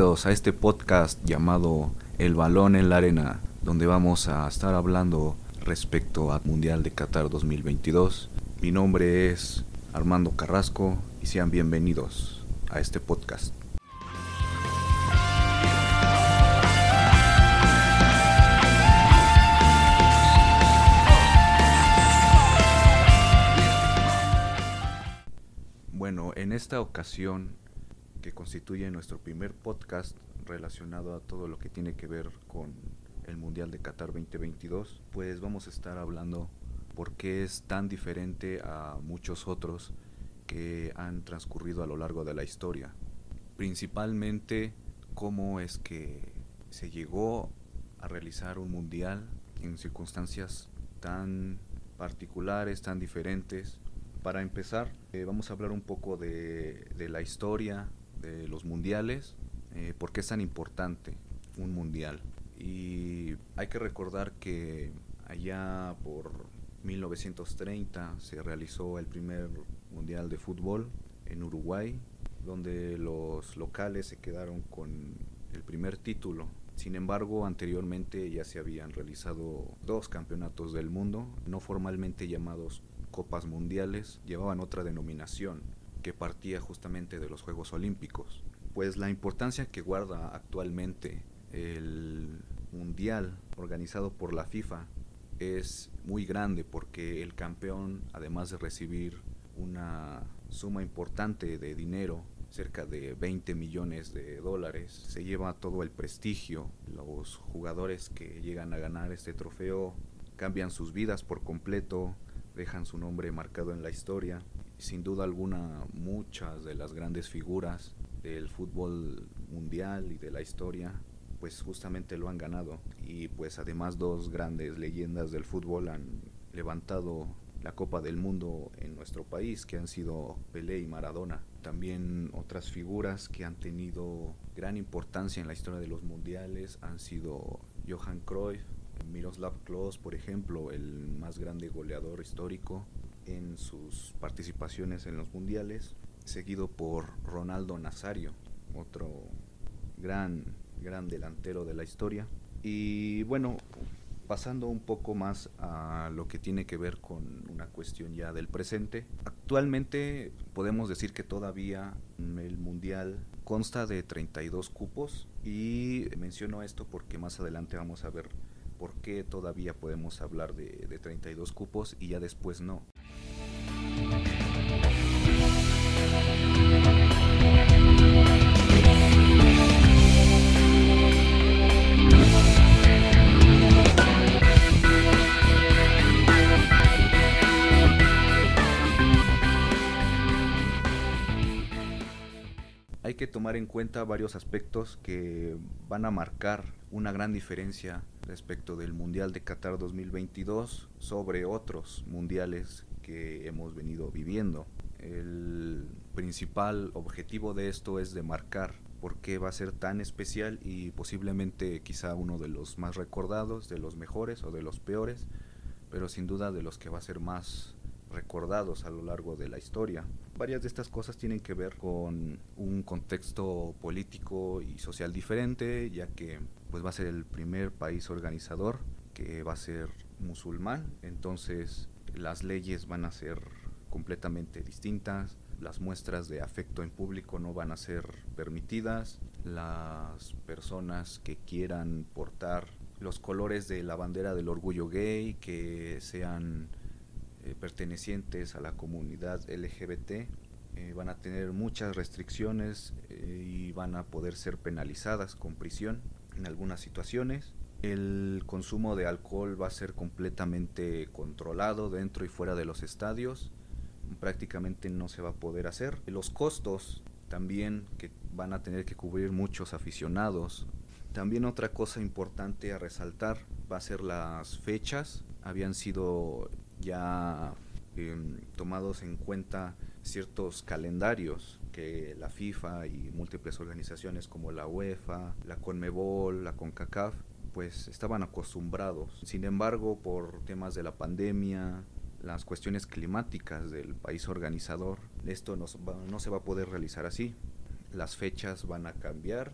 A este podcast llamado El Balón en la Arena, donde vamos a estar hablando respecto al Mundial de Qatar 2022. Mi nombre es Armando Carrasco y sean bienvenidos a este podcast. Bueno, en esta ocasión que constituye nuestro primer podcast relacionado a todo lo que tiene que ver con el Mundial de Qatar 2022, pues vamos a estar hablando por qué es tan diferente a muchos otros que han transcurrido a lo largo de la historia. Principalmente cómo es que se llegó a realizar un mundial en circunstancias tan particulares, tan diferentes. Para empezar, eh, vamos a hablar un poco de, de la historia de los mundiales, eh, por qué es tan importante un mundial. Y hay que recordar que allá por 1930 se realizó el primer mundial de fútbol en Uruguay, donde los locales se quedaron con el primer título. Sin embargo, anteriormente ya se habían realizado dos campeonatos del mundo, no formalmente llamados Copas Mundiales, llevaban otra denominación, que partía justamente de los Juegos Olímpicos. Pues la importancia que guarda actualmente el Mundial organizado por la FIFA es muy grande porque el campeón, además de recibir una suma importante de dinero, cerca de 20 millones de dólares, se lleva todo el prestigio. Los jugadores que llegan a ganar este trofeo cambian sus vidas por completo, dejan su nombre marcado en la historia sin duda alguna muchas de las grandes figuras del fútbol mundial y de la historia pues justamente lo han ganado y pues además dos grandes leyendas del fútbol han levantado la Copa del Mundo en nuestro país que han sido Pelé y Maradona. También otras figuras que han tenido gran importancia en la historia de los mundiales han sido Johan Cruyff, Miroslav Klose, por ejemplo, el más grande goleador histórico, en sus participaciones en los mundiales, seguido por Ronaldo Nazario, otro gran, gran delantero de la historia. Y bueno, pasando un poco más a lo que tiene que ver con una cuestión ya del presente, actualmente podemos decir que todavía el mundial consta de 32 cupos y menciono esto porque más adelante vamos a ver por qué todavía podemos hablar de, de 32 cupos y ya después no. Tomar en cuenta varios aspectos que van a marcar una gran diferencia respecto del Mundial de Qatar 2022 sobre otros mundiales que hemos venido viviendo. El principal objetivo de esto es de marcar por qué va a ser tan especial y posiblemente quizá uno de los más recordados, de los mejores o de los peores, pero sin duda de los que va a ser más recordados a lo largo de la historia. Varias de estas cosas tienen que ver con un contexto político y social diferente, ya que pues va a ser el primer país organizador que va a ser musulmán, entonces las leyes van a ser completamente distintas, las muestras de afecto en público no van a ser permitidas, las personas que quieran portar los colores de la bandera del orgullo gay, que sean eh, pertenecientes a la comunidad LGBT eh, van a tener muchas restricciones eh, y van a poder ser penalizadas con prisión en algunas situaciones. El consumo de alcohol va a ser completamente controlado dentro y fuera de los estadios. Prácticamente no se va a poder hacer. Los costos también que van a tener que cubrir muchos aficionados. También otra cosa importante a resaltar va a ser las fechas. Habían sido ya em, tomados en cuenta ciertos calendarios que la FIFA y múltiples organizaciones como la UEFA, la CONMEBOL, la CONCACAF, pues estaban acostumbrados. Sin embargo, por temas de la pandemia, las cuestiones climáticas del país organizador, esto no, no se va a poder realizar así. Las fechas van a cambiar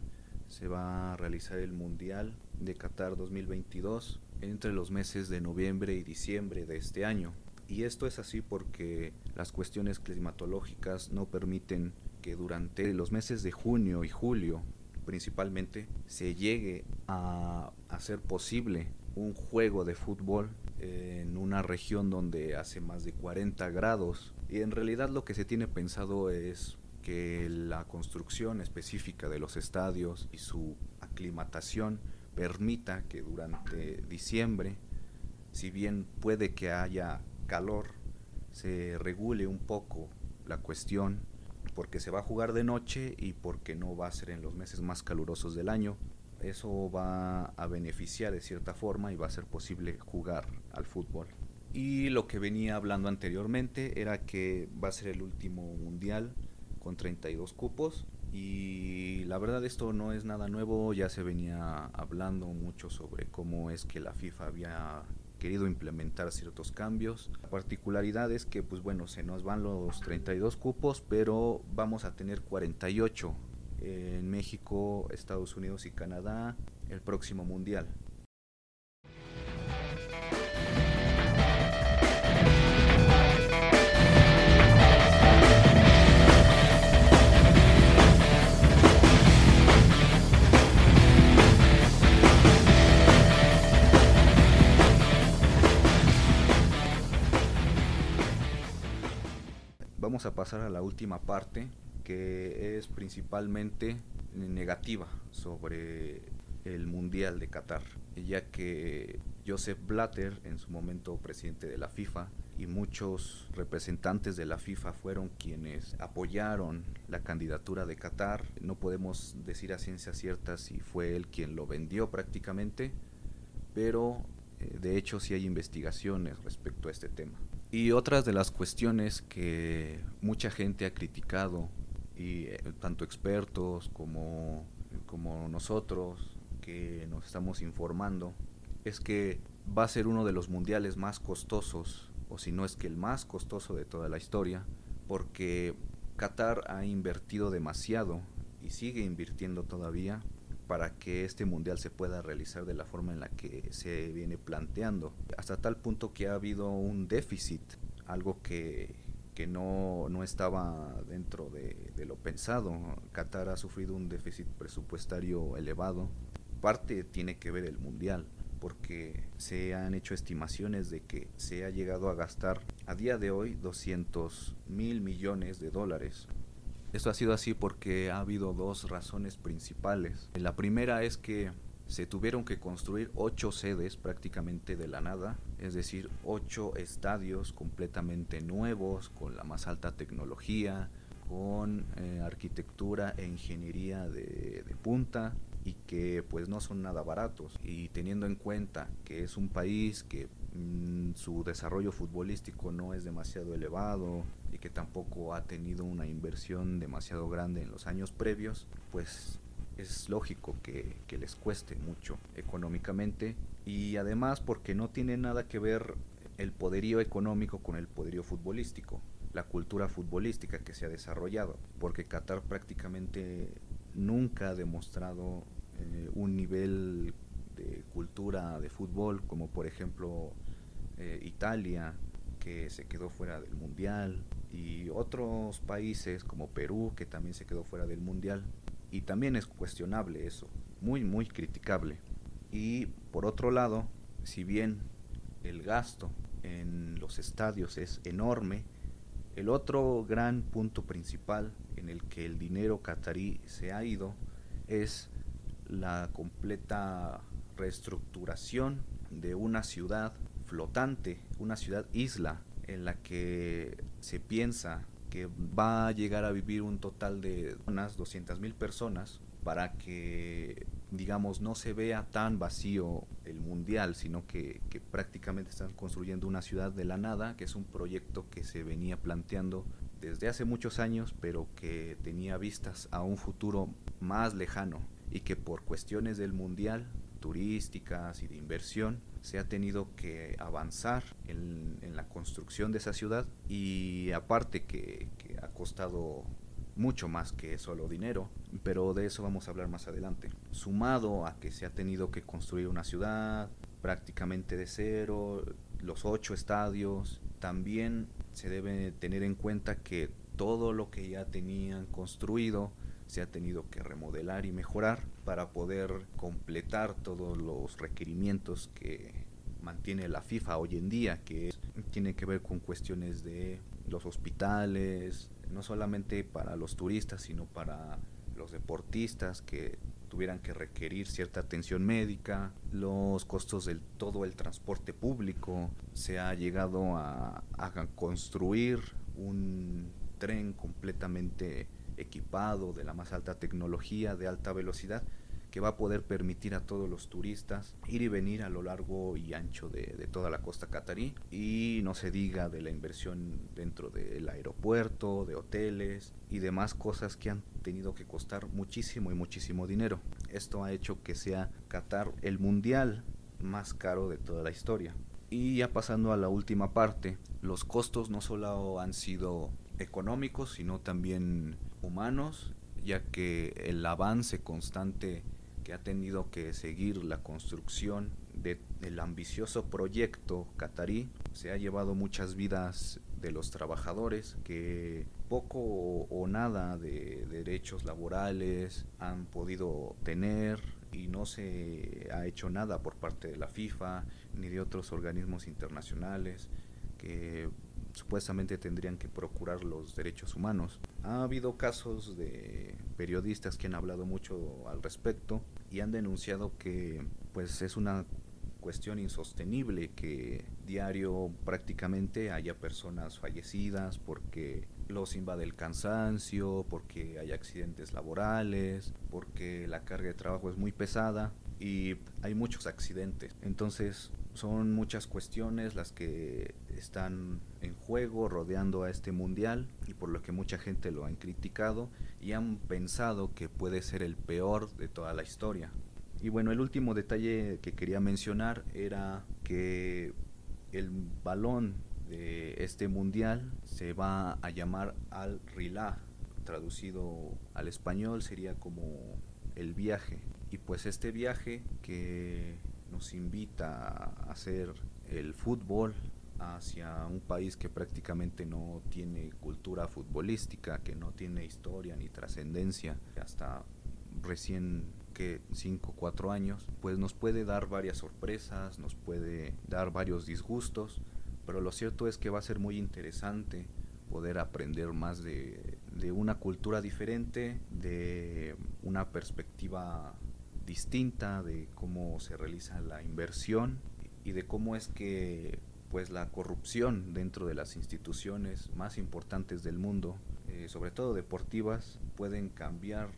se va a realizar el Mundial de Qatar 2022 entre los meses de noviembre y diciembre de este año. Y esto es así porque las cuestiones climatológicas no permiten que durante los meses de junio y julio principalmente se llegue a hacer posible un juego de fútbol en una región donde hace más de 40 grados y en realidad lo que se tiene pensado es que la construcción específica de los estadios y su aclimatación permita que durante diciembre, si bien puede que haya calor, se regule un poco la cuestión porque se va a jugar de noche y porque no va a ser en los meses más calurosos del año. Eso va a beneficiar de cierta forma y va a ser posible jugar al fútbol. Y lo que venía hablando anteriormente era que va a ser el último mundial con 32 cupos y la verdad esto no es nada nuevo, ya se venía hablando mucho sobre cómo es que la FIFA había querido implementar ciertos cambios. La particularidad es que pues bueno, se nos van los 32 cupos, pero vamos a tener 48 en México, Estados Unidos y Canadá el próximo mundial. Vamos a pasar a la última parte, que es principalmente negativa sobre el Mundial de Qatar, ya que Joseph Blatter, en su momento presidente de la FIFA, y muchos representantes de la FIFA fueron quienes apoyaron la candidatura de Qatar. No podemos decir a ciencia cierta si fue él quien lo vendió prácticamente, pero eh, de hecho sí hay investigaciones respecto a este tema. Y otras de las cuestiones que mucha gente ha criticado, y eh, tanto expertos como, como nosotros que nos estamos informando, es que va a ser uno de los mundiales más costosos, o si no es que el más costoso de toda la historia, porque Qatar ha invertido demasiado y sigue invirtiendo todavía para que este mundial se pueda realizar de la forma en la que se viene planteando. Hasta tal punto que ha habido un déficit, algo que, que no, no, estaba dentro de, de, lo pensado. Qatar ha sufrido un déficit presupuestario elevado. Parte tiene que ver el mundial, porque se han hecho estimaciones de que se ha llegado a gastar a día de hoy 200 mil millones de dólares esto ha sido así porque ha habido dos razones principales. La primera es que se tuvieron que construir ocho sedes prácticamente de la nada, es decir, ocho estadios completamente nuevos, con la más alta tecnología, con eh, arquitectura e ingeniería de, de punta y que pues no son nada baratos. Y teniendo en cuenta que es un país que Mm, su desarrollo futbolístico no es demasiado elevado y que tampoco ha tenido una inversión demasiado grande en los años previos, pues es lógico que, les cueste mucho económicamente. Y además porque no tiene nada que ver el poderío económico con el poderío futbolístico, la cultura futbolística que se ha desarrollado, porque Qatar prácticamente nunca ha demostrado eh, un nivel de fútbol como por ejemplo eh, Italia, que se quedó fuera del Mundial, y otros países como Perú, que también se quedó fuera del Mundial. Y también es cuestionable eso, muy, muy criticable. Y por otro lado, si bien el gasto en los estadios es enorme, el otro gran punto principal en el que el dinero catarí se ha ido es la completa reestructuración de una ciudad flotante, una ciudad isla en la que se piensa que va a llegar a vivir un total de unas 200 mil personas para que digamos no se vea tan vacío el mundial sino que, que, prácticamente están construyendo una ciudad de la nada que es un proyecto que se venía planteando desde hace muchos años pero que tenía vistas a un futuro más lejano y que por cuestiones del mundial turísticas y de inversión se ha tenido que avanzar en, la construcción de esa ciudad y aparte que, ha costado mucho más que solo dinero, pero de eso vamos a hablar más adelante. Sumado a que se ha tenido que construir una ciudad prácticamente de cero, los ocho estadios, también se debe tener en cuenta que todo lo que ya tenían construido se ha tenido que remodelar y mejorar para poder completar todos los requerimientos que mantiene la FIFA hoy en día, que tiene que ver con cuestiones de los hospitales, no solamente para los turistas, sino para los deportistas que tuvieran que requerir cierta atención médica, los costos del todo el transporte público, se ha llegado a, a construir un tren completamente equipado de la más alta tecnología, de alta velocidad, que va a poder permitir a todos los turistas ir y venir a lo largo y ancho de, toda la costa catarí y no se diga de la inversión dentro del aeropuerto, de hoteles y demás cosas que han tenido que costar muchísimo y muchísimo dinero. Esto ha hecho que sea Qatar el mundial más caro de toda la historia. Y ya pasando a la última parte, los costos no solo han sido económicos, sino también humanos, ya que el avance constante que ha tenido que seguir la construcción del ambicioso proyecto catarí se ha llevado muchas vidas de los trabajadores que poco o nada de derechos laborales han podido tener y no se ha hecho nada por parte de la FIFA ni de otros organismos internacionales que supuestamente tendrían que procurar los derechos humanos. Ha habido casos de periodistas que han hablado mucho al respecto y han denunciado que pues es una cuestión insostenible que diario prácticamente haya personas fallecidas porque los invade el cansancio, porque hay accidentes laborales, porque la carga de trabajo es muy pesada y hay muchos accidentes. Entonces son muchas cuestiones las que están en juego rodeando a este mundial y por lo que mucha gente lo han criticado y han pensado que puede ser el peor de toda la historia. Y bueno, el último detalle que quería mencionar era que el balón de este mundial se va a llamar Al Rila, traducido al español sería como el viaje. Y pues este viaje que nos invita a hacer el fútbol hacia un país que prácticamente no tiene cultura futbolística, que no tiene historia ni trascendencia hasta recién que 5 o 4 años, pues nos puede dar varias sorpresas, nos puede dar varios disgustos, pero lo cierto es que va a ser muy interesante poder aprender más de, de una cultura diferente, de una perspectiva distinta de cómo se realiza la inversión y de cómo es que pues la corrupción dentro de las instituciones más importantes del mundo, eh, sobre todo deportivas, pueden cambiar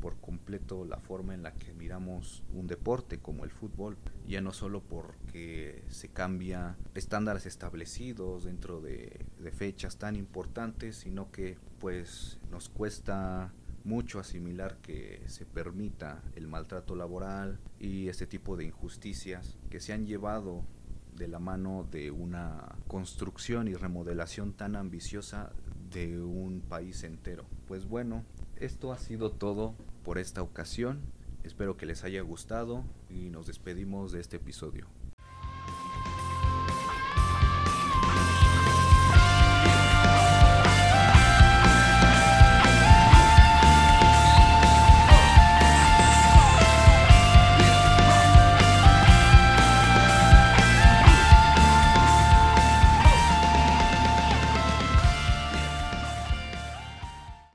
por completo la forma en la que miramos un deporte como el fútbol, ya no solo porque se cambia estándares establecidos dentro de, de fechas tan importantes, sino que pues nos cuesta mucho asimilar que se permita el maltrato laboral y este tipo de injusticias que se han llevado de la mano de una construcción y remodelación tan ambiciosa de un país entero. Pues bueno, esto ha sido todo por esta ocasión. Espero que les haya gustado y nos despedimos de este episodio.